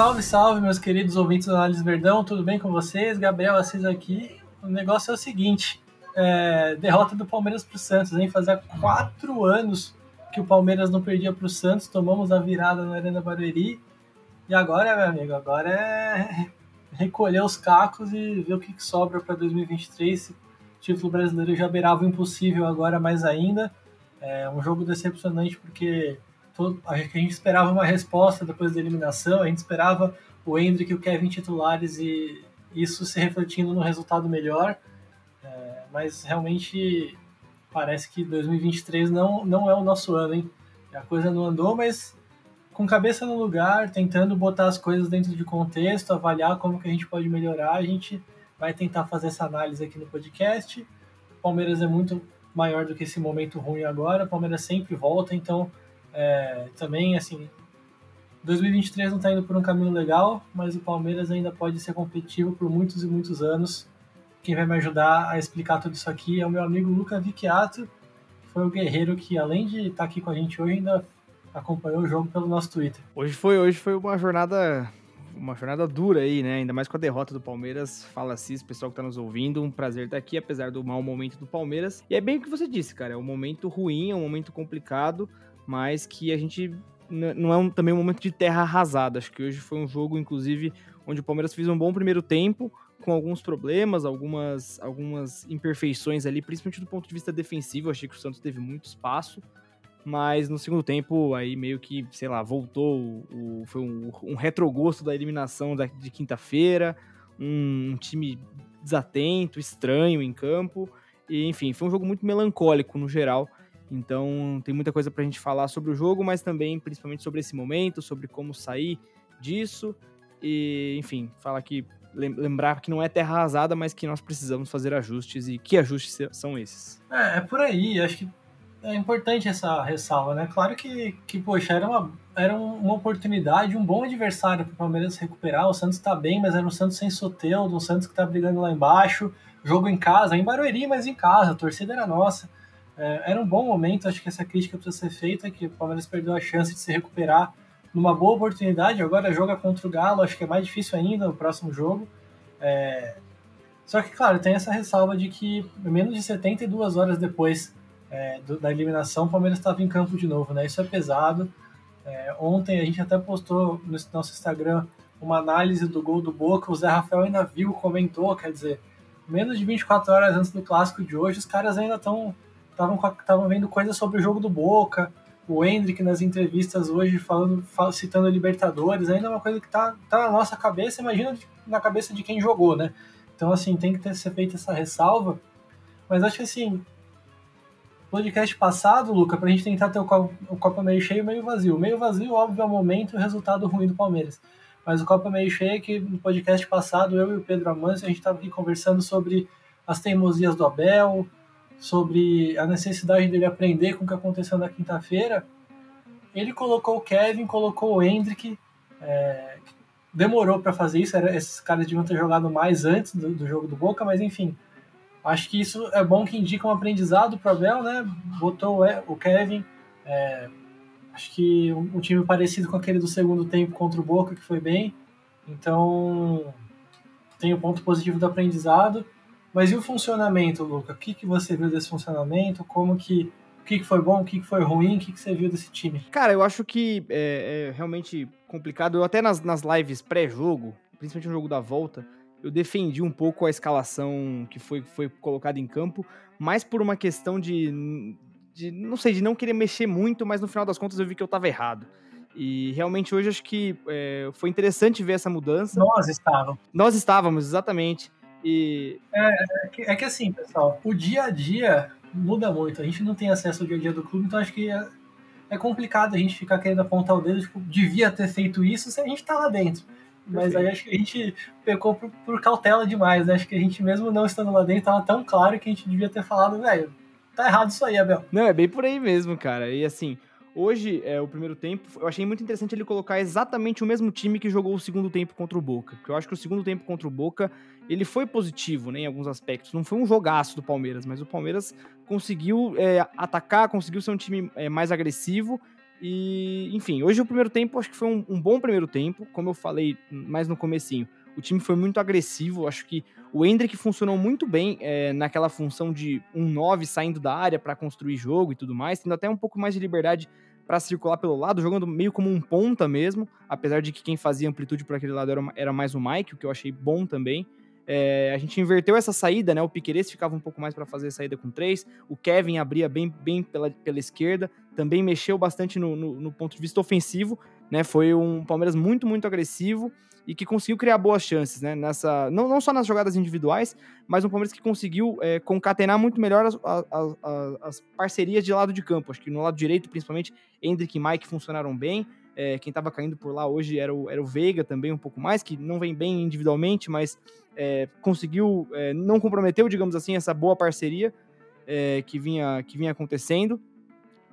Salve, salve, meus queridos ouvintes do Análise Verdão, tudo bem com vocês? Gabriel Assis aqui. O negócio é o seguinte: é, derrota do Palmeiras para o Santos, hein? Fazia quatro anos que o Palmeiras não perdia para o Santos, tomamos a virada na Arena Barueri. E agora, meu amigo, agora é recolher os cacos e ver o que, sobra para 2023. O título brasileiro já beirava o impossível, agora mais ainda. É um jogo decepcionante porque a gente esperava uma resposta depois da eliminação, a gente esperava o Hendrick e o Kevin titulares e isso se refletindo no resultado melhor. É, mas realmente parece que 2023 não, não é o nosso ano, hein? A coisa não andou, mas com cabeça no lugar, tentando botar as coisas dentro de contexto, avaliar como que a gente pode melhorar, a gente vai tentar fazer essa análise aqui no podcast. O Palmeiras é muito maior do que esse momento ruim agora, o Palmeiras sempre volta, então é, também, assim, 2023 não está indo por um caminho legal, mas o Palmeiras ainda pode ser competitivo por muitos e muitos anos. Quem vai me ajudar a explicar tudo isso aqui é o meu amigo Luca Vicchiato, foi o guerreiro que, além de estar tá aqui com a gente hoje, ainda acompanhou o jogo pelo nosso Twitter. Hoje foi, hoje foi uma jornada uma jornada dura aí, né? Ainda mais com a derrota do Palmeiras. Fala Cis, pessoal que tá nos ouvindo, um prazer estar aqui, apesar do mau momento do Palmeiras. E é bem o que você disse, cara, é um momento ruim, é um momento complicado, mas que a gente não é um, também um momento de terra arrasada. Acho que hoje foi um jogo, inclusive, onde o Palmeiras fez um bom primeiro tempo, com alguns problemas, algumas, algumas imperfeições ali, principalmente do ponto de vista defensivo. Achei que o Santos teve muito espaço, mas no segundo tempo, aí meio que, sei lá, voltou. O, foi um, um retrogosto da eliminação da, de quinta-feira, um, um time desatento, estranho em campo. E, enfim, foi um jogo muito melancólico no geral. Então tem muita coisa para a gente falar sobre o jogo, mas também principalmente sobre esse momento, sobre como sair disso. E, enfim, fala que lembrar que não é terra arrasada, mas que nós precisamos fazer ajustes e que ajustes são esses. É, é por aí, acho que é importante essa ressalva, né? Claro que, que poxa, era uma, era uma oportunidade, um bom adversário para o Palmeiras recuperar. O Santos está bem, mas era um Santos sem Soteudo, um Santos que está brigando lá embaixo. Jogo em casa, em Barueri, mas em casa, a torcida era nossa. É, era um bom momento, acho que essa crítica precisa ser feita, que o Palmeiras perdeu a chance de se recuperar numa boa oportunidade. Agora joga contra o Galo, acho que é mais difícil ainda no próximo jogo. É... Só que, claro, tem essa ressalva de que menos de 72 horas depois é, do, da eliminação, o Palmeiras estava em campo de novo, né? Isso é pesado. É, ontem a gente até postou no nosso Instagram uma análise do gol do Boca, o Zé Rafael ainda viu, comentou, quer dizer, menos de 24 horas antes do clássico de hoje, os caras ainda estão estavam vendo coisas sobre o jogo do Boca, o Hendrick nas entrevistas hoje falando, citando Libertadores, ainda é uma coisa que tá, tá na nossa cabeça, imagina na cabeça de quem jogou, né? Então, assim, tem que ter, ser feita essa ressalva. Mas acho que, assim, podcast passado, Luca, pra gente tentar ter o copo, o meio cheio e meio vazio. Meio vazio, óbvio, é o momento e o resultado ruim do Palmeiras. Mas o copo meio cheio é que no podcast passado, eu e o Pedro Amâncio, a gente estava aqui conversando sobre as teimosias do Abel, sobre a necessidade dele aprender com o que aconteceu na quinta-feira, ele colocou o Kevin, colocou o Hendrick, é, demorou para fazer isso, era, esses caras deviam ter jogado mais antes do, do, jogo do Boca, mas enfim, acho que isso é bom que indica um aprendizado para Abel, né? Botou o, Kevin, é, acho que um, um, time parecido com aquele do segundo tempo contra o Boca, que foi bem, então tem o ponto positivo do aprendizado. Mas e o funcionamento, Luca? O que, que você viu desse funcionamento? Como que. O que, que foi bom, o que, que foi ruim, o que, que você viu desse time? Cara, eu acho que é, é realmente complicado. Eu até nas, nas lives pré-jogo, principalmente no jogo da volta, eu defendi um pouco a escalação que foi, foi colocada em campo, mais por uma questão de, de, não sei, de não querer mexer muito, mas no final das contas eu vi que eu tava errado. E realmente hoje acho que é, foi interessante ver essa mudança. Nós estávamos. Nós estávamos, exatamente. E... É, é que, é que assim, pessoal, o dia a dia muda muito. A gente não tem acesso ao dia a dia do clube, então acho que é, é complicado a gente ficar querendo apontar o dedo, tipo, devia ter feito isso se a gente tá lá dentro. Mas aí acho que a gente pecou por, por, cautela demais, né? Acho que a gente, mesmo não estando lá dentro, tava tão claro que a gente devia ter falado, velho, tá errado isso aí, Abel. Não, é bem por aí mesmo, cara. E assim, Hoje, é, o primeiro tempo, eu achei muito interessante ele colocar exatamente o mesmo time que jogou o segundo tempo contra o Boca. Porque eu acho que o segundo tempo contra o Boca, ele foi positivo, né, em alguns aspectos. Não foi um jogaço do Palmeiras, mas o Palmeiras conseguiu é, atacar, conseguiu ser um time é, mais agressivo E, enfim, hoje o primeiro tempo acho que foi um, um, bom primeiro tempo, como eu falei mais no comecinho. O time foi muito agressivo, acho que o Hendrick funcionou muito bem é, naquela função de um 9 saindo da área para construir jogo e tudo mais, tendo até um pouco mais de liberdade para circular pelo lado, jogando meio como um ponta mesmo, apesar de que quem fazia amplitude por aquele lado era, era mais o Mike, o que eu achei bom também. É, a gente inverteu essa saída, né? O Piqueires ficava um pouco mais para fazer a saída com três, o Kevin abria bem, bem pela, pela esquerda, também mexeu bastante no, no, no ponto de vista ofensivo, né? Foi um Palmeiras muito, muito agressivo e que conseguiu criar boas chances, né? Nessa, não, não só nas jogadas individuais, mas um Palmeiras que conseguiu é, concatenar muito melhor as, as, as, as, parcerias de lado de campo. Acho que no lado direito, principalmente, Hendrick e Mike funcionaram bem. É, quem estava caindo por lá hoje era o, era o Veiga também, um pouco mais, que não vem bem individualmente, mas é, conseguiu, não comprometeu, digamos assim, essa boa parceria que, vinha, que vinha acontecendo.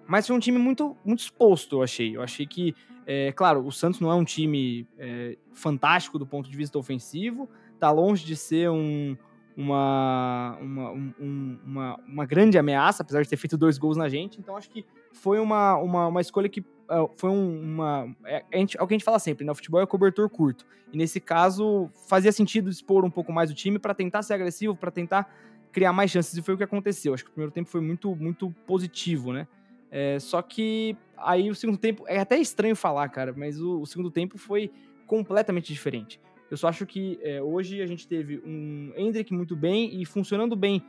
Mas foi um time muito, muito exposto, eu achei. Eu achei que, é, claro, o Santos não é um time é, fantástico do ponto de vista ofensivo, tá longe de ser um, uma, uma, um, uma, uma grande ameaça, apesar de ter feito dois gols na gente. Então acho que foi uma, uma, uma escolha que uh, foi um, uma. É, a gente, é o que a gente fala sempre, né? O futebol é cobertor curto. E nesse caso, fazia sentido expor um pouco mais o time para tentar ser agressivo, para tentar criar mais chances. E foi o que aconteceu. Acho que o primeiro tempo foi muito, muito positivo, né? É, só que aí o segundo tempo. É até estranho falar, cara, mas o, o segundo tempo foi completamente diferente. Eu só acho que é, hoje a gente teve um Hendrick muito bem e funcionando bem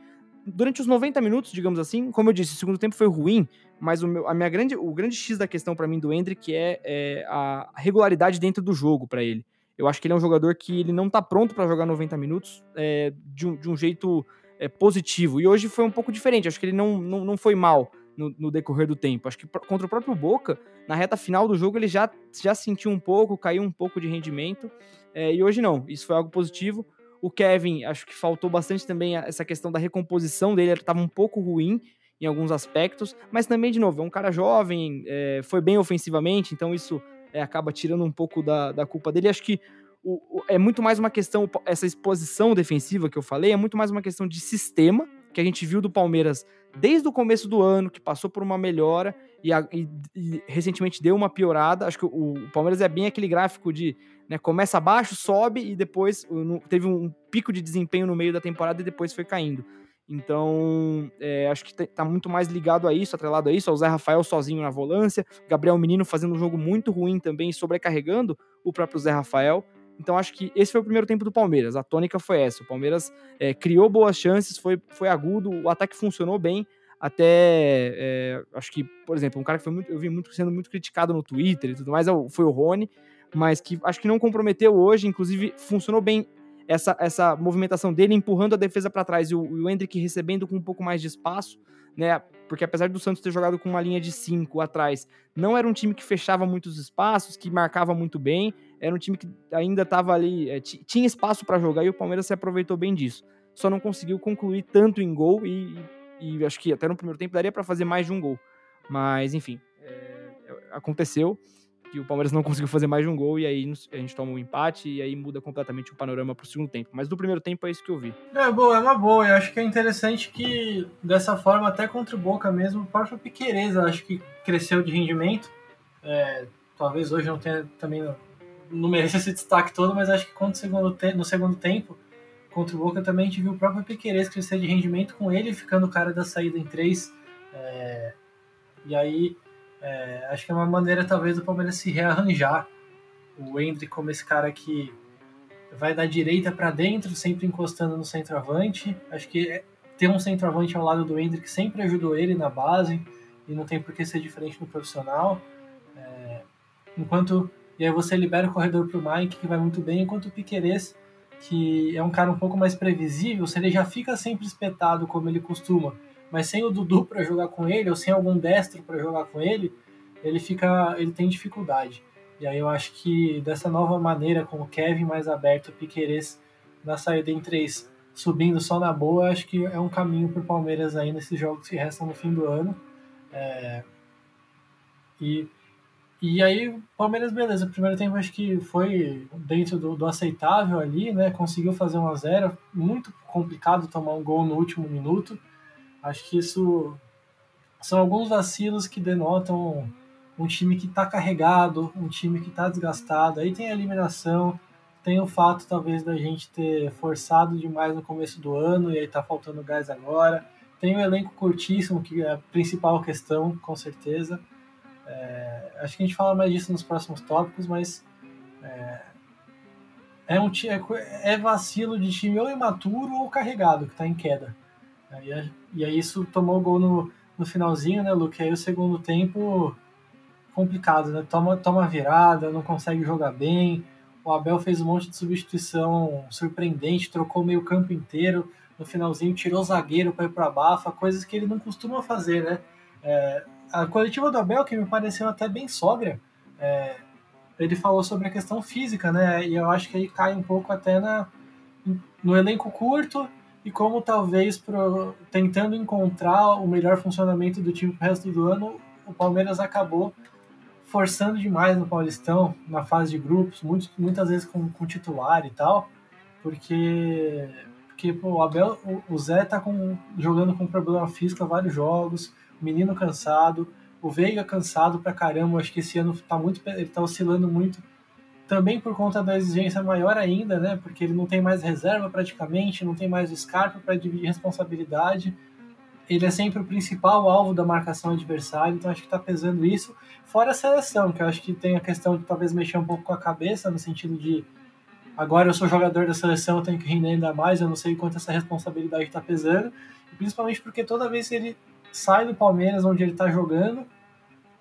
durante os 90 minutos, digamos assim, como eu disse, o segundo tempo foi ruim, mas o, meu, a minha grande, o grande X da questão para mim do Hendrick é, é, a regularidade dentro do jogo para ele. Eu acho que ele é um jogador que ele não tá pronto para jogar 90 minutos é, de, um, de um jeito é, positivo. E hoje foi um pouco diferente. Acho que ele não, não, não foi mal no, no, decorrer do tempo. Acho que contra o próprio Boca, na reta final do jogo, ele já, já sentiu um pouco, caiu um pouco de rendimento. É, e hoje não. Isso foi algo positivo. O Kevin, acho que faltou bastante também essa questão da recomposição dele, ele estava um pouco ruim em alguns aspectos, mas também, de novo, é um cara jovem, é, foi bem ofensivamente, então isso é, acaba tirando um pouco da, da culpa dele. Acho que o, o, é muito mais uma questão, essa exposição defensiva que eu falei, é muito mais uma questão de sistema, que a gente viu do Palmeiras desde o começo do ano, que passou por uma melhora e, a, e, e recentemente deu uma piorada. Acho que o, o, Palmeiras é bem aquele gráfico de né, começa abaixo, sobe e depois no, teve um pico de desempenho no meio da temporada e depois foi caindo. Então, é, acho que tá muito mais ligado a isso, atrelado a isso, ao Zé Rafael sozinho na volância, Gabriel Menino fazendo um jogo muito ruim também, sobrecarregando o próprio Zé Rafael. Então acho que esse foi o primeiro tempo do Palmeiras. A tônica foi essa. O Palmeiras é, criou boas chances, foi, foi agudo, o ataque funcionou bem. Até é, acho que, por exemplo, um cara que foi muito, eu vi muito sendo muito criticado no Twitter e tudo mais é foi o Rony, mas que acho que não comprometeu hoje. Inclusive funcionou bem essa, essa movimentação dele empurrando a defesa para trás e o, o Hendrick recebendo com um pouco mais de espaço né? Porque apesar do Santos ter jogado com uma linha de cinco atrás, não era um time que fechava muitos espaços, que marcava muito bem, era um time que ainda estava ali, é, tinha espaço para jogar e o Palmeiras se aproveitou bem disso. Só não conseguiu concluir tanto em gol e, e acho que até no primeiro tempo daria para fazer mais de um gol. Mas enfim, é, aconteceu que o Palmeiras não conseguiu fazer mais de um gol e aí a gente toma um empate e aí muda completamente o panorama para o segundo tempo. Mas do primeiro tempo é isso que eu vi. É boa, é uma boa. Eu acho que é interessante que dessa forma até contra o Boca mesmo, o próprio Piqueires acho que cresceu de rendimento. É, talvez hoje não tenha também não, mereça esse destaque todo, mas acho que contra segundo no segundo tempo contra o Boca também a gente viu o próprio Piqueires crescer de rendimento com ele ficando o cara da saída em três. É, e aí é, acho que é uma maneira, talvez, do Palmeiras se rearranjar. O Hendrick como esse cara que vai da direita para dentro, sempre encostando no centroavante. Acho que é, ter um centroavante ao lado do Hendrick sempre ajudou ele na base e não tem por que ser diferente no profissional. É, enquanto e aí você libera o corredor para o Mike, que vai muito bem, enquanto o Piqueires, que é um cara um pouco mais previsível, se ele já fica sempre espetado como ele costuma, mas sem o Dudu para jogar com ele, ou sem algum destro para jogar com ele, ele fica, ele tem dificuldade. E aí eu acho que dessa nova maneira, com o Kevin mais aberto, o Piqueires na saída em três, subindo só na boa, acho que é um caminho para o Palmeiras aí nesses jogos que restam no fim do ano. É... E, e aí, Palmeiras, beleza, o primeiro tempo acho que foi dentro do, do aceitável ali, né? Conseguiu fazer 1 a 0 muito complicado tomar um gol no último minuto. Acho que isso são alguns vacilos que denotam um time que está carregado, um time que está desgastado. Aí tem a eliminação, tem o fato talvez da gente ter forçado demais no começo do ano e aí tá faltando gás agora. Tem o elenco curtíssimo, que é a principal questão, com certeza. É, acho que a gente fala mais disso nos próximos tópicos, mas é, é, um, é, é vacilo de time ou imaturo ou carregado, que está em queda. E, e aí isso tomou gol no, no finalzinho, né, Luke? Aí o segundo tempo complicado, né? Toma, toma virada, não consegue jogar bem. O Abel fez um monte de substituição surpreendente, trocou meio campo inteiro. No finalzinho tirou o zagueiro para ir para a bafa, coisas que ele não costuma fazer, né? É, a coletiva do Abel, que me pareceu até bem sóbria, é, ele falou sobre a questão física, né? E eu acho que aí cai um pouco até na, no elenco curto e como talvez pro, tentando encontrar o melhor funcionamento do time pro resto do ano, o Palmeiras acabou forçando demais no Paulistão, na fase de grupos, muitas vezes com, com titular e tal, porque, porque pô, o Abel, o, o Zé tá com, jogando com problema físico há vários jogos, menino cansado, o Veiga cansado pra caramba, acho que esse ano tá muito, ele tá oscilando muito, também por conta da exigência maior ainda, né, porque ele não tem mais reserva praticamente, não tem mais o Scarpa para dividir responsabilidade, ele é sempre o principal alvo da marcação adversária, então acho que está pesando isso. Fora a seleção, que eu acho que tem a questão de talvez mexer um pouco com a cabeça, no sentido de agora eu sou jogador da seleção, eu tenho que render ainda mais, eu não sei quanto essa responsabilidade está pesando, principalmente porque toda vez que ele sai do Palmeiras, onde ele está jogando,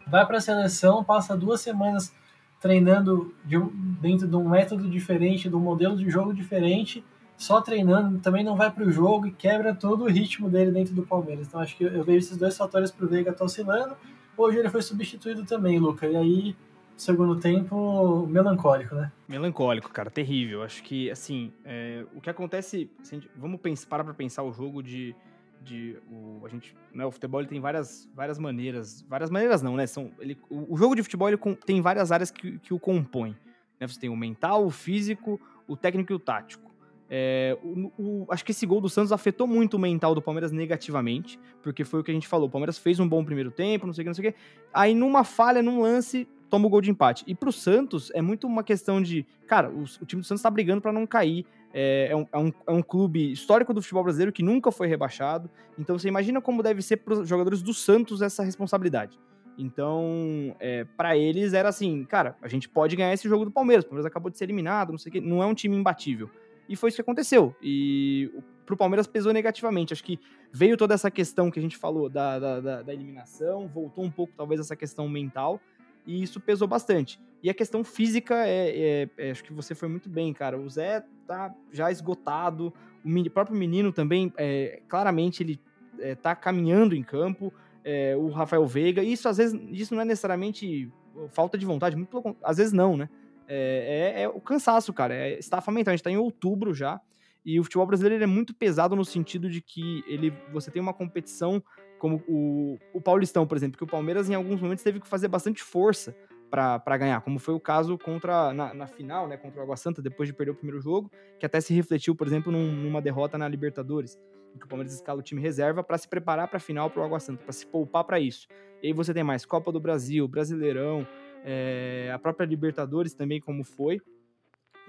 vai para a seleção, passa duas semanas treinando de, dentro de um método diferente, de um modelo de jogo diferente, só treinando, também não vai para o jogo e quebra todo o ritmo dele dentro do Palmeiras. Então acho que eu, vejo esses dois fatores para o Veiga tá oscilando. Hoje ele foi substituído também, Luca. E aí, segundo tempo, melancólico, né? Melancólico, cara, terrível. Acho que, assim, é, o que acontece. Gente, vamos pensar, para pensar o jogo de. De o, a gente, né, o futebol tem várias, várias maneiras. Várias maneiras não, né? São, ele, o, o jogo de futebol ele tem várias áreas que, que o compõem. Né? Você tem o mental, o físico, o técnico e o tático. É, o, o, acho que esse gol do Santos afetou muito o mental do Palmeiras negativamente, porque foi o que a gente falou. O Palmeiras fez um bom primeiro tempo, não sei o que, não sei o que. Aí, numa falha, num lance, toma o gol de empate. E pro Santos, é muito uma questão de. Cara, o, o time do Santos tá brigando para não cair. É, é, um, é, um, é, um, clube histórico do futebol brasileiro que nunca foi rebaixado. Então, você imagina como deve ser pros jogadores do Santos essa responsabilidade. Então, é, para eles era assim, cara, a gente pode ganhar esse jogo do Palmeiras. O Palmeiras acabou de ser eliminado, não sei o que. Não é um time imbatível. E foi isso que aconteceu. E pro Palmeiras pesou negativamente. Acho que veio toda essa questão que a gente falou da, da, da, da eliminação, voltou um pouco, talvez, essa questão mental, e isso pesou bastante. E a questão física, é, é, é, acho que você foi muito bem, cara. O Zé tá já esgotado, o próprio menino também, é, claramente, ele é, tá caminhando em campo. É, o Rafael Veiga, isso às vezes, isso não é necessariamente falta de vontade, muito às vezes não, né? É, é, é, o cansaço, cara. É estafa mental. A gente tá em outubro já. E o futebol brasileiro é muito pesado no sentido de que ele, você tem uma competição como o, o Paulistão, por exemplo, que o Palmeiras em alguns momentos teve que fazer bastante força para ganhar, como foi o caso contra na, na, final, né, contra o Água Santa, depois de perder o primeiro jogo, que até se refletiu, por exemplo, num, numa derrota na Libertadores, que o Palmeiras escala o time reserva para se preparar para a final para o Água Santa, para se poupar para isso. E aí você tem mais Copa do Brasil, Brasileirão, é, a própria Libertadores também, como foi.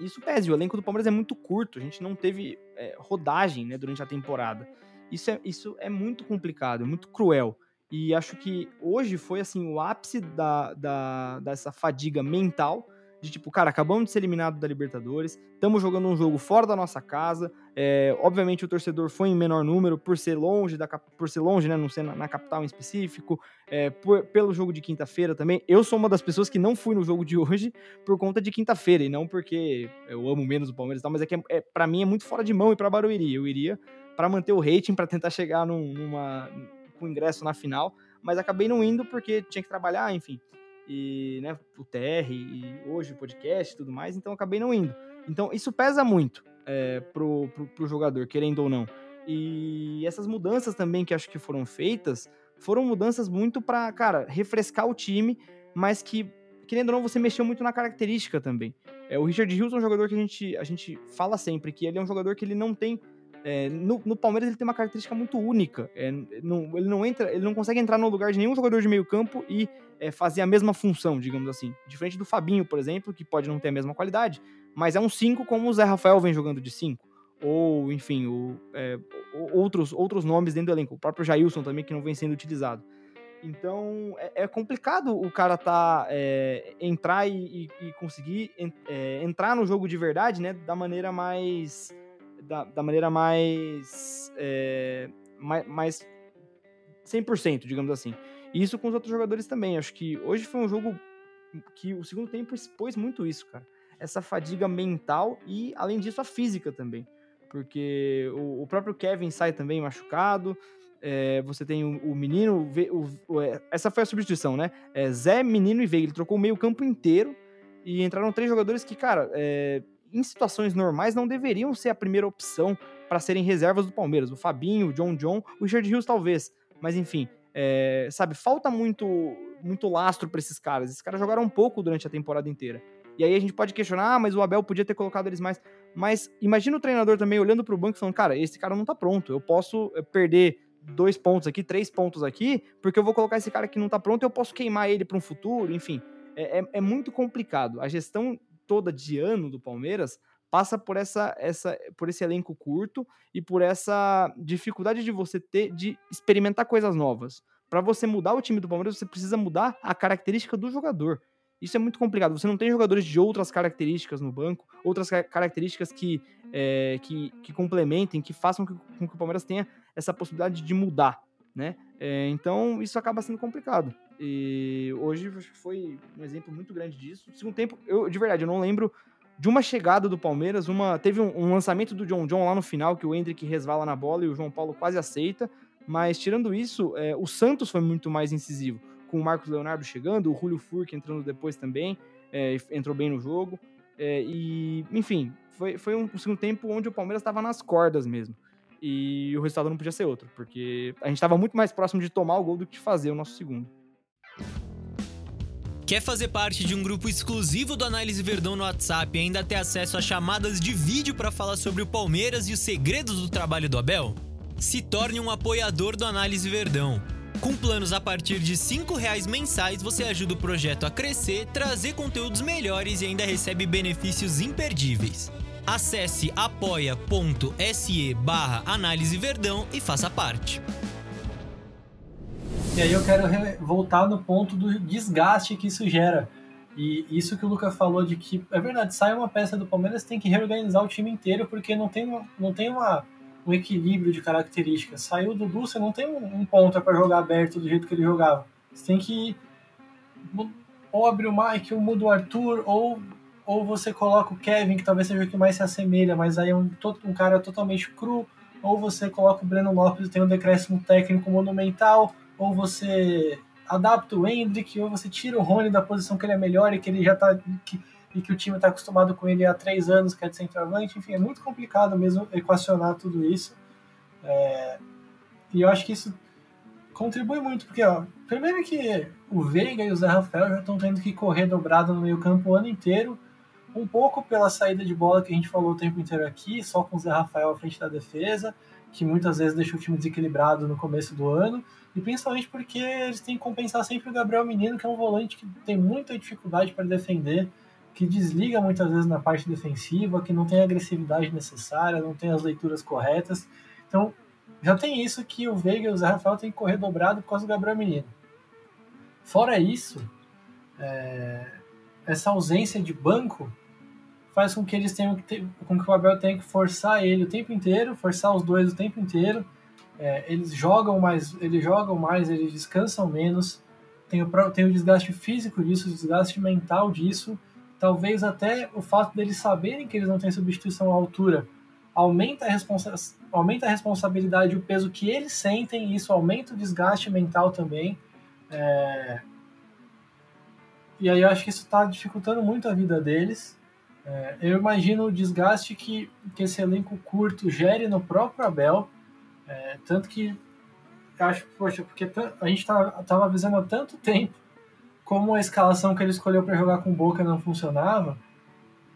Isso pese, o elenco do Palmeiras é muito curto, a gente não teve é, rodagem né, durante a temporada. Isso é, isso é muito complicado, é muito cruel. E acho que hoje foi assim o ápice da, da, dessa fadiga mental de tipo, cara, acabamos de ser eliminados da Libertadores, estamos jogando um jogo fora da nossa casa. É, obviamente o torcedor foi em menor número por ser longe da por ser longe, né, não ser na, na capital em específico, é, por, pelo jogo de quinta-feira também. Eu sou uma das pessoas que não fui no jogo de hoje por conta de quinta-feira e não porque eu amo menos o Palmeiras e tal, mas é que é, é para mim é muito fora de mão ir para Barueri. Eu iria para manter o rating, para tentar chegar num, numa com ingresso na final, mas acabei não indo porque tinha que trabalhar, enfim e né, o TR e hoje o podcast e tudo mais, então acabei não indo. Então isso pesa muito é, pro, pro, pro jogador, querendo ou não. E essas mudanças também que acho que foram feitas, foram mudanças muito para, cara, refrescar o time, mas que, querendo ou não, você mexeu muito na característica também. É, o Richard Hughes é um jogador que a gente, a gente fala sempre que ele é um jogador que ele não tem É, no, no, Palmeiras ele tem uma característica muito única. É, não, ele não entra, ele não consegue entrar no lugar de nenhum jogador de meio campo e é, fazer a mesma função, digamos assim. Diferente do Fabinho, por exemplo, que pode não ter a mesma qualidade, mas é um 5 como o Zé Rafael vem jogando de 5. Ou, enfim, o, é, outros, outros nomes dentro do elenco. O próprio Jailson também, que não vem sendo utilizado. Então é, é complicado o cara tá é, entrar e, e, e conseguir é, entrar no jogo de verdade, né? Da maneira mais da, da maneira mais, é, mais mais 100%, digamos assim. E isso com os outros jogadores também. Acho que hoje foi um jogo que o segundo tempo expôs muito isso, cara. Essa fadiga mental e, além disso, a física também. Porque o, o próprio Kevin sai também machucado. É, você tem o, o menino. O, o, é, essa foi a substituição, né? É, Zé, menino e Veiga. Ele trocou o meio-campo inteiro. E entraram três jogadores que, cara, é, em situações normais não deveriam ser a primeira opção para serem reservas do Palmeiras. O Fabinho, o John John, o Richard Rios talvez. Mas enfim, é, sabe, falta muito, muito lastro para esses caras. Esses caras jogaram um pouco durante a temporada inteira. E aí a gente pode questionar, ah, mas o Abel podia ter colocado eles mais. Mas imagina o treinador também olhando para o banco e falando, cara, esse cara não tá pronto. Eu posso eh, perder dois pontos aqui, três pontos aqui, porque eu vou colocar esse cara que não tá pronto eu posso queimar ele para um futuro, enfim. É, é, é, muito complicado. A gestão toda de ano do Palmeiras passa por essa, essa por esse elenco curto e por essa dificuldade de você ter de experimentar coisas novas. Para você mudar o time do Palmeiras, você precisa mudar a característica do jogador. Isso é muito complicado. Você não tem jogadores de outras características no banco, outras características que, é, que, que, complementem, que façam com que o Palmeiras tenha essa possibilidade de mudar, né? É, então, isso acaba sendo complicado. E hoje foi um exemplo muito grande disso. Segundo tempo, eu, de verdade, eu não lembro de uma chegada do Palmeiras, uma teve um, um lançamento do John John lá no final, que o Hendrick resvala na bola e o João Paulo quase aceita. Mas, tirando isso, é, o Santos foi muito mais incisivo com o Marcos Leonardo chegando, o Julio Furque entrando depois também, é, entrou bem no jogo. É, e, enfim, foi, foi um, um segundo tempo onde o Palmeiras estava nas cordas mesmo. E o resultado não podia ser outro, porque a gente estava muito mais próximo de tomar o gol do que de fazer o nosso segundo. Quer fazer parte de um grupo exclusivo do Análise Verdão no WhatsApp e ainda ter acesso a chamadas de vídeo para falar sobre o Palmeiras e os segredos do trabalho do Abel? Se torne um apoiador do Análise Verdão. Com planos a partir de R$ reais mensais, você ajuda o projeto a crescer, trazer conteúdos melhores e ainda recebe benefícios imperdíveis. Acesse apoia.se barra Análise Verdão e faça parte. E aí eu quero voltar no ponto do desgaste que isso gera. E isso que o Luca falou de que, é verdade, sai uma peça do Palmeiras, tem que reorganizar o time inteiro, porque não tem, não tem uma um equilíbrio de características. Saiu do Dudu, você não tem um ponta para jogar aberto do jeito que ele jogava. Você tem que ou abrir o Mike, ou muda o Arthur, ou, ou você coloca o Kevin, que talvez seja o que mais se assemelha, mas aí é um, um cara totalmente cru, ou você coloca o Breno Lopes e tem um decréscimo técnico monumental, ou você adapta o Hendrick, ou você tira o Rony da posição que ele é melhor e que ele já tá. Que, e que o time está acostumado com ele há três anos, que é de centroavante. Enfim, é muito complicado mesmo equacionar tudo isso. É, e eu acho que isso contribui muito, porque, ó, primeiro que o Veiga e o Zé Rafael já estão tendo que correr dobrado no meio campo o ano inteiro, um pouco pela saída de bola que a gente falou o tempo inteiro aqui, só com o Zé Rafael à frente da defesa, que muitas vezes deixa o time desequilibrado no começo do ano, e principalmente porque eles têm que compensar sempre o Gabriel Menino, que é um volante que tem muita dificuldade para defender, que desliga muitas vezes na parte defensiva, que não tem a agressividade necessária, não tem as leituras corretas. Então, já tem isso que o Veiga e o Zé Rafael têm que correr dobrado por causa do Gabriel Menino. Fora isso, é, essa ausência de banco faz com que eles tenham que ter, com que o Abel tenha que forçar ele o tempo inteiro, forçar os dois o tempo inteiro. É, eles jogam mais, eles jogam mais, eles descansam menos. Tem o, tem o desgaste físico disso, o desgaste mental disso talvez até o fato deles saberem que eles não têm substituição à altura aumenta a, responsa aumenta a responsabilidade e o peso que eles sentem, e isso aumenta o desgaste mental também. É... E aí eu acho que isso está dificultando muito a vida deles. É, eu imagino o desgaste que, que esse elenco curto gere no próprio Abel. É, tanto que eu acho, poxa, porque a gente estava tá, avisando há tanto tempo como a escalação que ele escolheu para jogar com Boca não funcionava,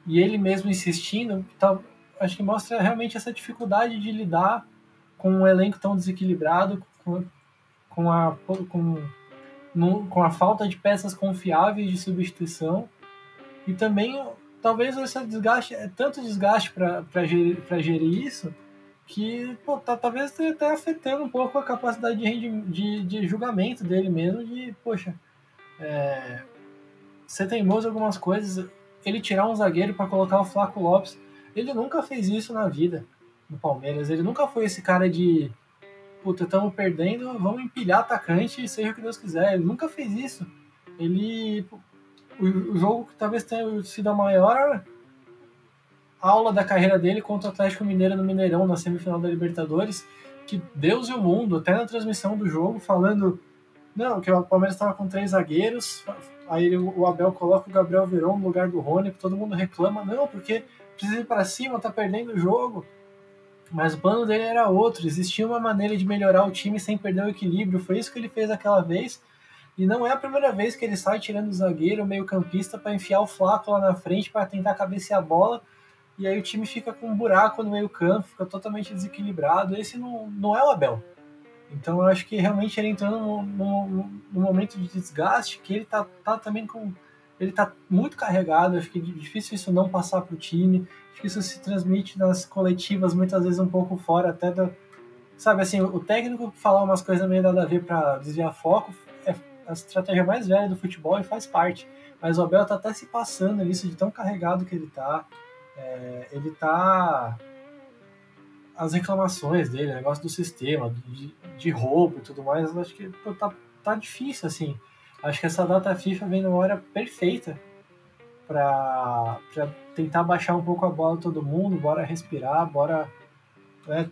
e ele mesmo insistindo, tá, acho que mostra realmente essa dificuldade de lidar com um elenco tão desequilibrado, com, com, a, com, no, com a falta de peças confiáveis de substituição e também talvez esse desgaste, é tanto desgaste para gerir, gerir isso que pô, tá, talvez esteja até afetando um pouco a capacidade de, de, de julgamento dele mesmo, de, poxa, é, ser teimoso em algumas coisas, ele tirar um zagueiro para colocar o Flaco Lopes, ele nunca fez isso na vida no Palmeiras, ele nunca foi esse cara de, puta, estamos perdendo, vamos empilhar atacante, seja o que Deus quiser, ele nunca fez isso, ele, o, o jogo que talvez tenha sido a maior aula da carreira dele contra o Atlético Mineiro no Mineirão, na semifinal da Libertadores, que Deus e o mundo, até na transmissão do jogo, falando não, que o Palmeiras estava com três zagueiros, aí o Abel coloca o Gabriel Verão no lugar do Rony, todo mundo reclama, não, porque precisa ir para cima, tá perdendo o jogo. Mas o plano dele era outro, existia uma maneira de melhorar o time sem perder o equilíbrio, foi isso que ele fez aquela vez. E não é a primeira vez que ele sai tirando o zagueiro, o meio-campista, para enfiar o Flaco lá na frente para tentar cabecear a bola e aí o time fica com um buraco no meio campo, fica totalmente desequilibrado. Esse não, não é o Abel. Então eu acho que realmente ele entrando num momento de desgaste, que ele tá, tá também com. Ele tá muito carregado, acho que é difícil isso não passar pro time. Acho que isso se transmite nas coletivas, muitas vezes um pouco fora até da. Sabe assim, o técnico falar umas coisas meio nada a ver para desviar foco é a estratégia mais velha do futebol e faz parte. Mas o Abel tá até se passando nisso de tão carregado que ele tá é, ele tá as reclamações dele, o negócio do sistema, de, de roubo e tudo mais, acho que pô, tá, tá difícil, assim. Acho que essa data FIFA vem numa hora perfeita para tentar baixar um pouco a bola todo mundo, bora respirar, bora né,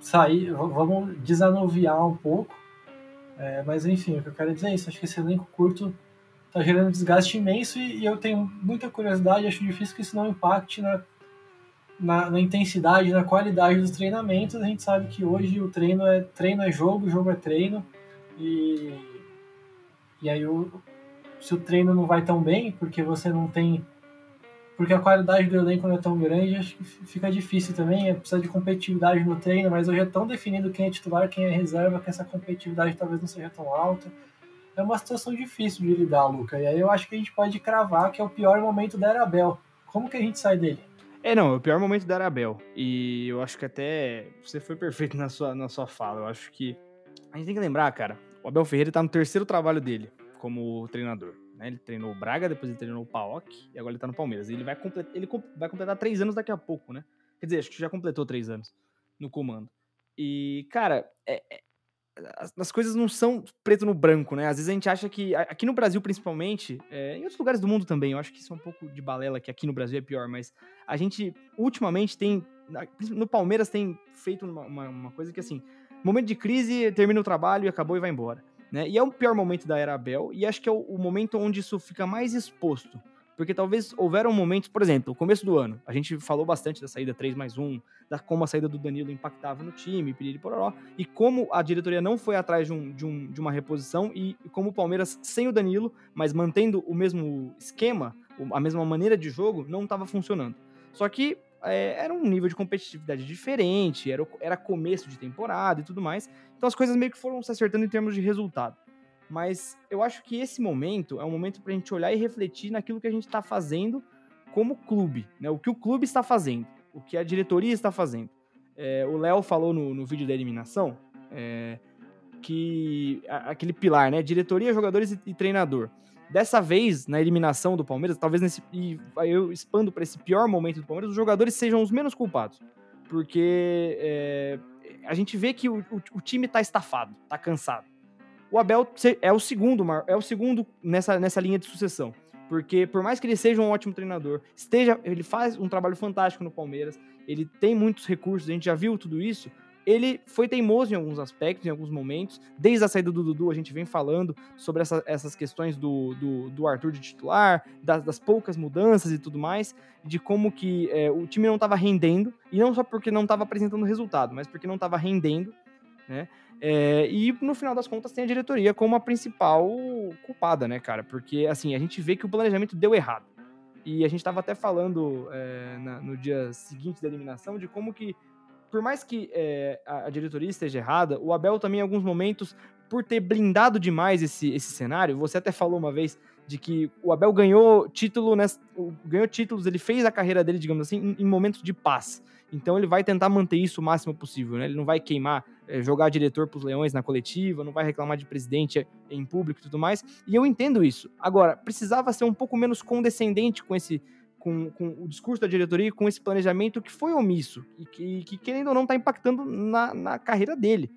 sair, vamos desanuviar um pouco. É, mas enfim, o que eu quero dizer é isso, acho que esse elenco curto tá gerando desgaste imenso e, e, eu tenho muita curiosidade, acho difícil que isso não impacte na, na, na, intensidade, na qualidade dos treinamentos. A gente sabe que hoje o treino é treino é jogo, jogo é treino e, e aí o, se o treino não vai tão bem, porque você não tem porque a qualidade do elenco não é tão grande, acho que fica difícil também, é, precisa de competitividade no treino, mas hoje é tão definido quem é titular, quem é reserva, que essa competitividade talvez não seja tão alta é uma situação difícil de lidar, Luca. E aí eu acho que a gente pode cravar que é o pior momento da Arabel. Como que a gente sai dele? É, não, é o pior momento da Arabel. E eu acho que até você foi perfeito na sua, na sua fala. Eu acho que a gente tem que lembrar, cara, o Abel Ferreira tá no terceiro trabalho dele como treinador. Né? Ele treinou o Braga, depois ele treinou o Paok e agora ele tá no Palmeiras. Ele vai, completar, ele vai completar três anos daqui a pouco, né? Quer dizer, acho que já completou três anos no comando. E, cara, é, é as, as, coisas não são preto no branco, né? Às vezes a gente acha que, aqui no Brasil principalmente, é, em outros lugares do mundo também, eu acho que isso é um pouco de balela, que aqui no Brasil é pior, mas a gente ultimamente tem, no Palmeiras tem feito uma, uma, uma coisa que assim, momento de crise, termina o trabalho e acabou e vai embora. Né? E é o pior momento da era Abel, e acho que é o, o momento onde isso fica mais exposto. Porque talvez houveram momentos, por exemplo, o começo do ano, a gente falou bastante da saída 3 mais 1, da como a saída do Danilo impactava no time, piriri e como a diretoria não foi atrás de, um, de, um, de uma reposição, e como o Palmeiras, sem o Danilo, mas mantendo o mesmo esquema, a mesma maneira de jogo, não estava funcionando. Só que é, era um nível de competitividade diferente, era, era começo de temporada e tudo mais, então as coisas meio que foram se acertando em termos de resultado. Mas eu acho que esse momento é um momento para a gente olhar e refletir naquilo que a gente está fazendo como clube, né? O que o clube está fazendo, o que a diretoria está fazendo. É, o Léo falou no, no, vídeo da eliminação é, que a, aquele pilar, né? Diretoria, jogadores e, e, treinador. Dessa vez, na eliminação do Palmeiras, talvez nesse. E eu expando para esse pior momento do Palmeiras, os jogadores sejam os menos culpados. Porque é, a gente vê que o, o, o time está estafado, está cansado o Abel é o segundo, é o segundo nessa, nessa linha de sucessão. Porque por mais que ele seja um ótimo treinador, esteja, ele faz um trabalho fantástico no Palmeiras, ele tem muitos recursos, a gente já viu tudo isso. Ele foi teimoso em alguns aspectos, em alguns momentos. Desde a saída do Dudu, a gente vem falando sobre essa, essas questões do, do, do, Arthur de titular, das, das, poucas mudanças e tudo mais, de como que é, o time não estava rendendo, e não só porque não estava apresentando resultado, mas porque não estava rendendo, né? É, e no final das contas tem a diretoria como a principal culpada, né, cara? Porque assim, a gente vê que o planejamento deu errado. E a gente estava até falando é, na, no dia seguinte da eliminação de como que, por mais que é, a, a, diretoria esteja errada, o Abel também, em alguns momentos, por ter blindado demais esse, esse cenário, você até falou uma vez de que o Abel ganhou título, nessa, ganhou títulos, ele fez a carreira dele, digamos assim, em, em momentos de paz. Então ele vai tentar manter isso o máximo possível, né? Ele não vai queimar, é, jogar diretor para os leões na coletiva, não vai reclamar de presidente em público e tudo mais. E eu entendo isso. Agora, precisava ser um pouco menos condescendente com esse. Com, com o discurso da diretoria, com esse planejamento que foi omisso e que, que querendo ou não, está impactando na, na carreira dele,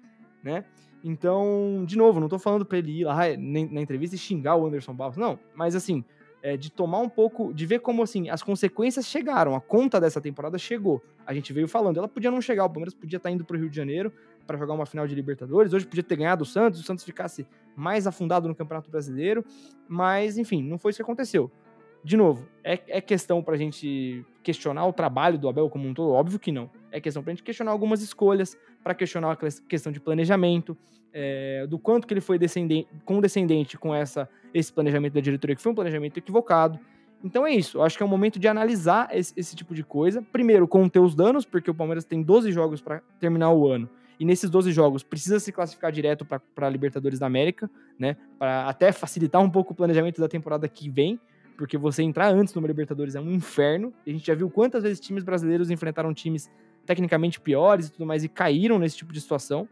né? Então, de novo, não estou falando para ele ir lá na entrevista e xingar o Anderson Barros, não. Mas assim, é, de tomar um pouco, de ver como assim, as consequências chegaram, a conta dessa temporada chegou. A gente veio falando, ela podia não chegar, o Palmeiras podia estar tá indo para o Rio de Janeiro para jogar uma final de Libertadores, hoje podia ter ganhado o Santos, o Santos ficasse mais afundado no Campeonato Brasileiro, mas enfim, não foi isso que aconteceu. De novo, é, é questão para a gente questionar o trabalho do Abel como um todo? Óbvio que não. É questão para a gente questionar algumas escolhas, para questionar a questão de planejamento, é, do quanto que ele foi condescendente com essa, esse planejamento da diretoria, que foi um planejamento equivocado. Então é isso, eu acho que é o momento de analisar esse, esse tipo de coisa. Primeiro, conter os danos, porque o Palmeiras tem 12 jogos para terminar o ano. E nesses 12 jogos precisa se classificar direto para Libertadores da América, né? Para até facilitar um pouco o planejamento da temporada que vem, porque você entrar antes numa Libertadores é um inferno. A gente já viu quantas vezes times brasileiros enfrentaram times tecnicamente piores e tudo mais e caíram nesse tipo de situação.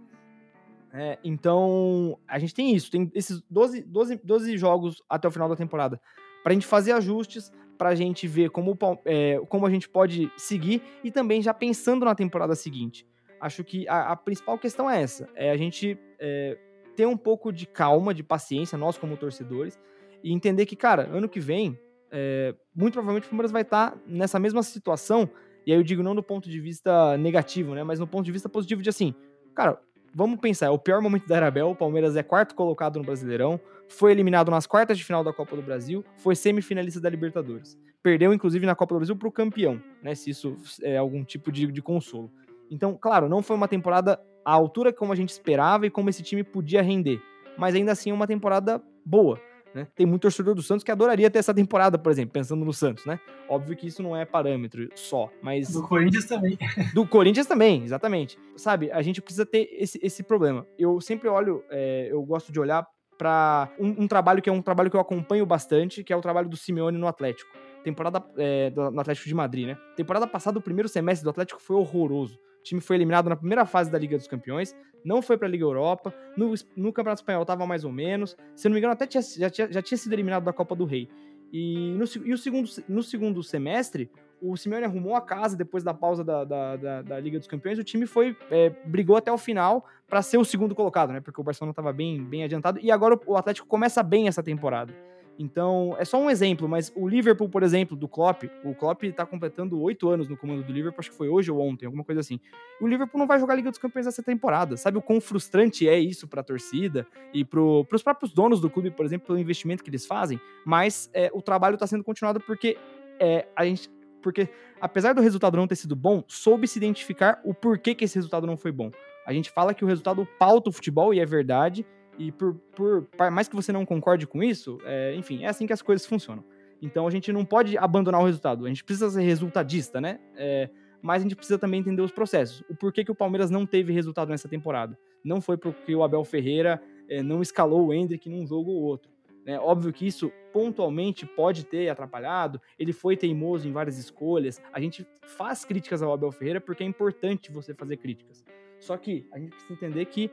É, então, a gente tem isso, tem esses 12, 12, 12 jogos até o final da temporada para a gente fazer ajustes, para a gente ver como, é, como a gente pode seguir e também já pensando na temporada seguinte. Acho que a, a principal questão é essa: é a gente é, ter um pouco de calma, de paciência, nós como torcedores, e entender que, cara, ano que vem, é, muito provavelmente o Palmeiras vai estar tá nessa mesma situação. E aí eu digo não do ponto de vista negativo, né? Mas no ponto de vista positivo de assim, cara, vamos pensar, é o pior momento da Arabel, o Palmeiras é quarto colocado no Brasileirão, foi eliminado nas quartas de final da Copa do Brasil, foi semifinalista da Libertadores. Perdeu, inclusive, na Copa do Brasil para o campeão, né? Se isso é algum tipo de, de consolo. Então, claro, não foi uma temporada à altura como a gente esperava e como esse time podia render. Mas ainda assim, é uma temporada boa. Né? Tem muito torcedor do Santos que adoraria ter essa temporada, por exemplo, pensando no Santos, né? Óbvio que isso não é parâmetro só, mas. Do Corinthians também. Do Corinthians também, exatamente. Sabe, a gente precisa ter esse, esse problema. Eu sempre olho, é, eu gosto de olhar para um, um, trabalho que é um trabalho que eu acompanho bastante, que é o trabalho do Simeone no Atlético. Temporada é, do, no Atlético de Madrid, né? Temporada passada, o primeiro semestre do Atlético foi horroroso. Time foi eliminado na primeira fase da Liga dos Campeões, não foi para a Liga Europa, no, no Campeonato Espanhol estava mais ou menos, se não me engano, até tinha, já, tinha, já tinha sido eliminado da Copa do Rei. E no, e o segundo, no segundo semestre, o Simeone arrumou a casa depois da pausa da, da, da, da Liga dos Campeões. O time foi é, brigou até o final para ser o segundo colocado, né? Porque o Barcelona estava bem, bem adiantado. E agora o Atlético começa bem essa temporada. Então, é só um exemplo, mas o Liverpool, por exemplo, do Klopp, o Klopp está completando oito anos no comando do Liverpool, acho que foi hoje ou ontem, alguma coisa assim. O Liverpool não vai jogar Liga dos Campeões essa temporada. Sabe o quão frustrante é isso para a torcida e para os próprios donos do clube, por exemplo, pelo investimento que eles fazem? Mas é, o trabalho está sendo continuado porque é, a gente, porque apesar do resultado não ter sido bom, soube se identificar o porquê que esse resultado não foi bom. A gente fala que o resultado pauta o futebol e é verdade, e por, por, mais que você não concorde com isso, é, enfim, é assim que as coisas funcionam. Então a gente não pode abandonar o resultado, a gente precisa ser resultadista, né? É, mas a gente precisa também entender os processos. O porquê que o Palmeiras não teve resultado nessa temporada. Não foi porque o Abel Ferreira é, não escalou o Hendrick num jogo ou outro. Né? Óbvio que isso pontualmente pode ter atrapalhado, ele foi teimoso em várias escolhas. A gente faz críticas ao Abel Ferreira porque é importante você fazer críticas. Só que a gente precisa entender que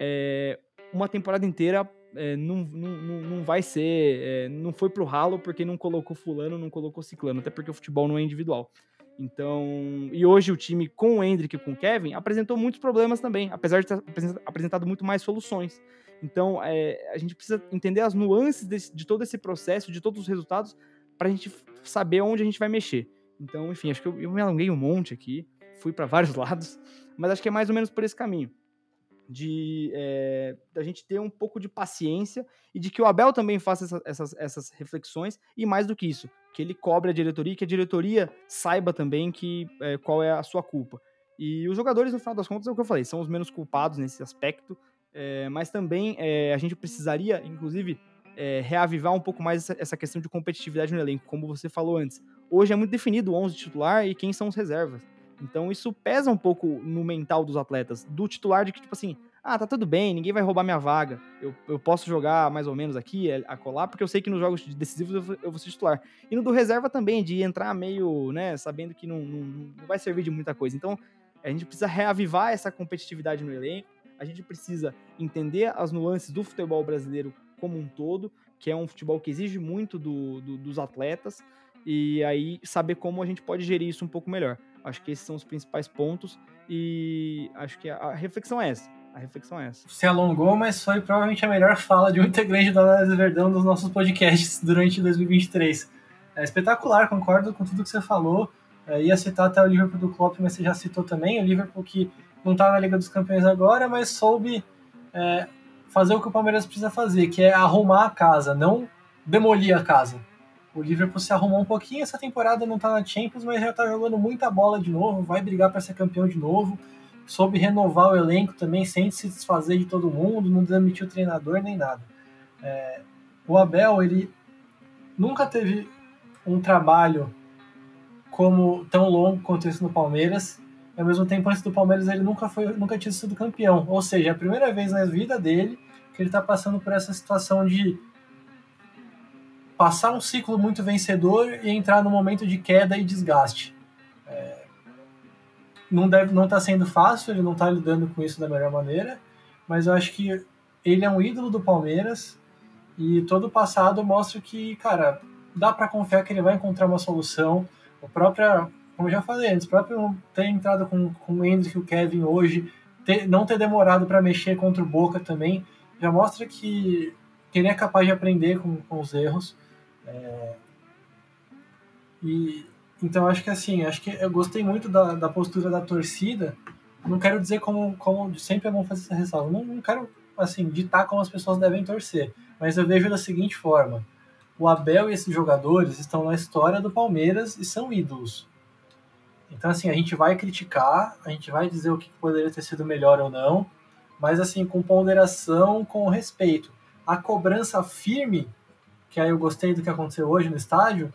é, uma temporada inteira é, não, não, não vai ser. É, não foi pro ralo porque não colocou Fulano, não colocou Ciclano, até porque o futebol não é individual. Então, e hoje o time com o Hendrick e com o Kevin apresentou muitos problemas também, apesar de ter apresentado muito mais soluções. Então, é, a gente precisa entender as nuances desse, de todo esse processo, de todos os resultados, para a gente saber onde a gente vai mexer. Então, enfim, acho que eu, eu me alonguei um monte aqui, fui para vários lados, mas acho que é mais ou menos por esse caminho de é, da gente ter um pouco de paciência e de que o Abel também faça essa, essas, essas reflexões e mais do que isso, que ele cobre a diretoria e que a diretoria saiba também que é, qual é a sua culpa. E os jogadores, no final das contas, é o que eu falei, são os menos culpados nesse aspecto, é, mas também a gente precisaria, inclusive, reavivar um pouco mais essa, essa, questão de competitividade no elenco, como você falou antes. Hoje é muito definido o 11 titular e quem são os reservas. Então isso pesa um pouco no mental dos atletas. Do titular de que, tipo assim, ah, tá tudo bem, ninguém vai roubar minha vaga. Eu, eu posso jogar mais ou menos aqui, é, a colar, porque eu sei que nos jogos decisivos eu vou, eu vou ser titular. E no do reserva também, de entrar meio, né, sabendo que não, não, não vai servir de muita coisa. Então, a gente precisa reavivar essa competitividade no elenco, a gente precisa entender as nuances do futebol brasileiro como um todo, que é um futebol que exige muito do, do, dos atletas, e aí saber como a gente pode gerir isso um pouco melhor. Acho que esses são os principais pontos e acho que a, reflexão é essa. A reflexão é essa. Se alongou, mas foi provavelmente a melhor fala de um integrante da Análise Verdão dos nossos podcasts durante 2023. É espetacular, concordo com tudo que você falou. É, ia citar até o Liverpool do Klopp, mas você já citou também. O Liverpool que não está na Liga dos Campeões agora, mas soube é, fazer o que o Palmeiras precisa fazer, que é arrumar a casa, não demolir a casa. O Liverpool se arrumou um pouquinho essa temporada, não está na Champions, mas já está jogando muita bola de novo, vai brigar para ser campeão de novo. Soube renovar o elenco também, sem se desfazer de todo mundo, não demitiu o treinador nem nada. É, o Abel, ele nunca teve um trabalho como tão longo quanto esse no Palmeiras. E ao mesmo tempo, antes do Palmeiras, ele nunca foi, nunca tinha sido campeão. Ou seja, é a primeira vez na vida dele que ele está passando por essa situação de passar um ciclo muito vencedor e entrar no momento de queda e desgaste. É, não deve, não está sendo fácil, ele não está lidando com isso da melhor maneira, mas eu acho que ele é um ídolo do Palmeiras e todo o passado mostra que, cara, dá para confiar que ele vai encontrar uma solução. O próprio, como eu já falei antes, o próprio ter entrado com, com o Hendrick e o Kevin hoje, ter, não ter demorado para mexer contra o Boca também, já mostra que, que ele é capaz de aprender com, com os erros. É, e então acho que assim, acho que eu gostei muito da, da postura da torcida. Não quero dizer como, como sempre é bom fazer essa ressalva. Não, não quero assim ditar como as pessoas devem torcer, mas eu vejo da seguinte forma: o Abel e esses jogadores estão na história do Palmeiras e são ídolos. Então assim, a gente vai criticar, a gente vai dizer o que poderia ter sido melhor ou não, mas assim com ponderação, com respeito. A cobrança firme que aí eu gostei do que aconteceu hoje no estádio,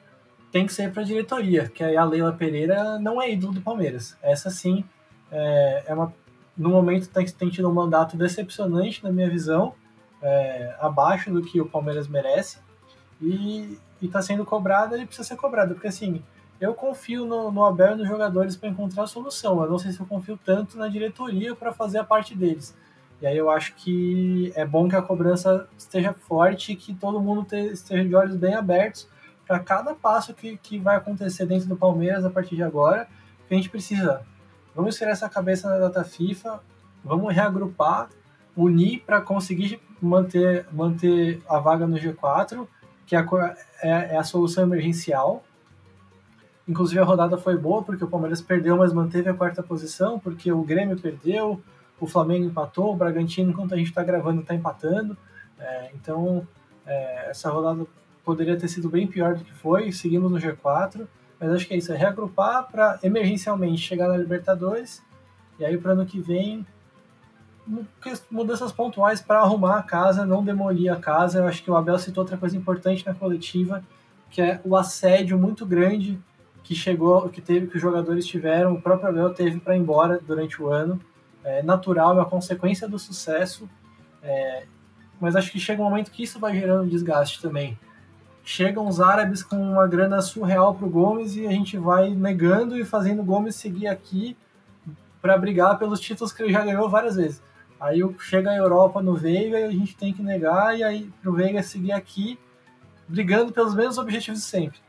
tem que ser para a diretoria, que aí a Leila Pereira não é ídolo do Palmeiras. Essa sim é, é uma. No momento tem, tem tido um mandato decepcionante, na minha visão, é, abaixo do que o Palmeiras merece, e está sendo cobrada e precisa ser cobrada, porque assim, eu confio no, no Abel e nos jogadores para encontrar a solução. Eu não sei se eu confio tanto na diretoria para fazer a parte deles. E aí eu acho que é bom que a cobrança esteja forte e que todo mundo esteja de olhos bem abertos para cada passo que, que vai acontecer dentro do Palmeiras a partir de agora. Que a gente precisa. Vamos tirar essa cabeça na data FIFA, vamos reagrupar, unir para conseguir manter, manter a vaga no G4, que é, é, é a solução emergencial. Inclusive a rodada foi boa porque o Palmeiras perdeu, mas manteve a quarta posição, porque o Grêmio perdeu, o Flamengo empatou, o Bragantino, enquanto a gente está gravando, está empatando. É, então, é, essa rodada poderia ter sido bem pior do que foi, seguimos no G4, mas acho que é isso, é reagrupar para emergencialmente chegar na Libertadores, e aí para ano que vem mudanças pontuais para arrumar a casa, não demolir a casa. Eu acho que o Abel citou outra coisa importante na coletiva, que é o assédio muito grande que chegou, que teve, que os jogadores tiveram, o próprio Abel teve para ir embora durante o ano é natural, é uma consequência do sucesso, é, mas acho que chega um momento que isso vai gerando desgaste também. Chegam os árabes com uma grana surreal para o Gomes e a gente vai negando e fazendo o Gomes seguir aqui para brigar pelos títulos que ele já ganhou várias vezes. Aí chega a Europa no Veiga e a gente tem que negar, e aí pro Veiga seguir aqui brigando pelos mesmos objetivos de sempre.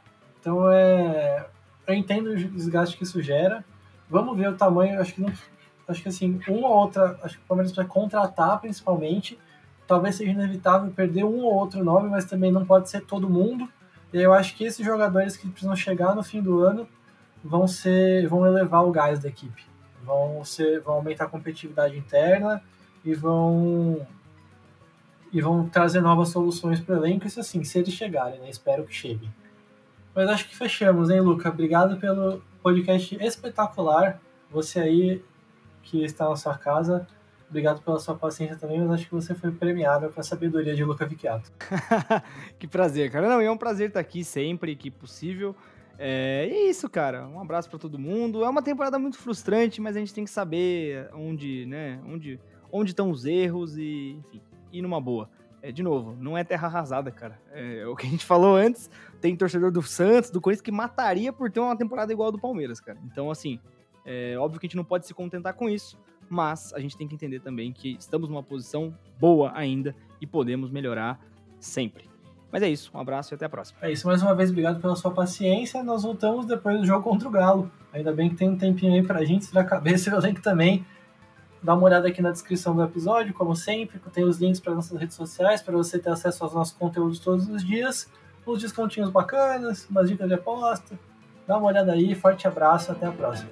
Então é. Eu entendo o desgaste que isso gera. Vamos ver o tamanho, acho que não, acho que assim, uma ou outra, acho que o Palmeiras vai contratar principalmente. Talvez seja inevitável perder um ou outro nome, mas também não pode ser todo mundo. E eu acho que esses jogadores que precisam chegar no fim do ano vão ser, vão elevar o gás da equipe, vão ser, vão aumentar a competitividade interna e vão e vão trazer novas soluções para o elenco. Isso assim, se eles chegarem, né? Espero que cheguem. Mas acho que fechamos, hein, Luca? Obrigado pelo podcast espetacular. Você aí que está na sua casa. Obrigado pela sua paciência também, mas acho que você foi premiado com a sabedoria de Luca Vicchiato. que prazer, cara. Não, é um prazer estar aqui sempre que possível. É, é isso, cara. Um abraço para todo mundo. É uma temporada muito frustrante, mas a gente tem que saber onde, né, onde, onde estão os erros e, enfim, ir numa boa. É, de novo, não é terra arrasada, cara. É, o que a gente falou antes, tem torcedor do Santos, do Corinthians, que mataria por ter uma temporada igual a do Palmeiras, cara. Então, assim, é óbvio que a gente não pode se contentar com isso, mas a gente tem que entender também que estamos numa posição boa ainda e podemos melhorar sempre. Mas é isso, um abraço e até a próxima. É isso, mais uma vez, obrigado pela sua paciência. Nós voltamos depois do jogo contra o Galo. Ainda bem que tem um tempinho aí pra gente, se a cabeça eu tenho que também dar uma olhada aqui na descrição do episódio, como sempre, tem os links para nossas redes sociais, para você ter acesso aos nossos conteúdos todos os dias, uns descontinhos bacanas, umas dicas de aposta. Dá uma olhada aí, forte abraço, até a próxima.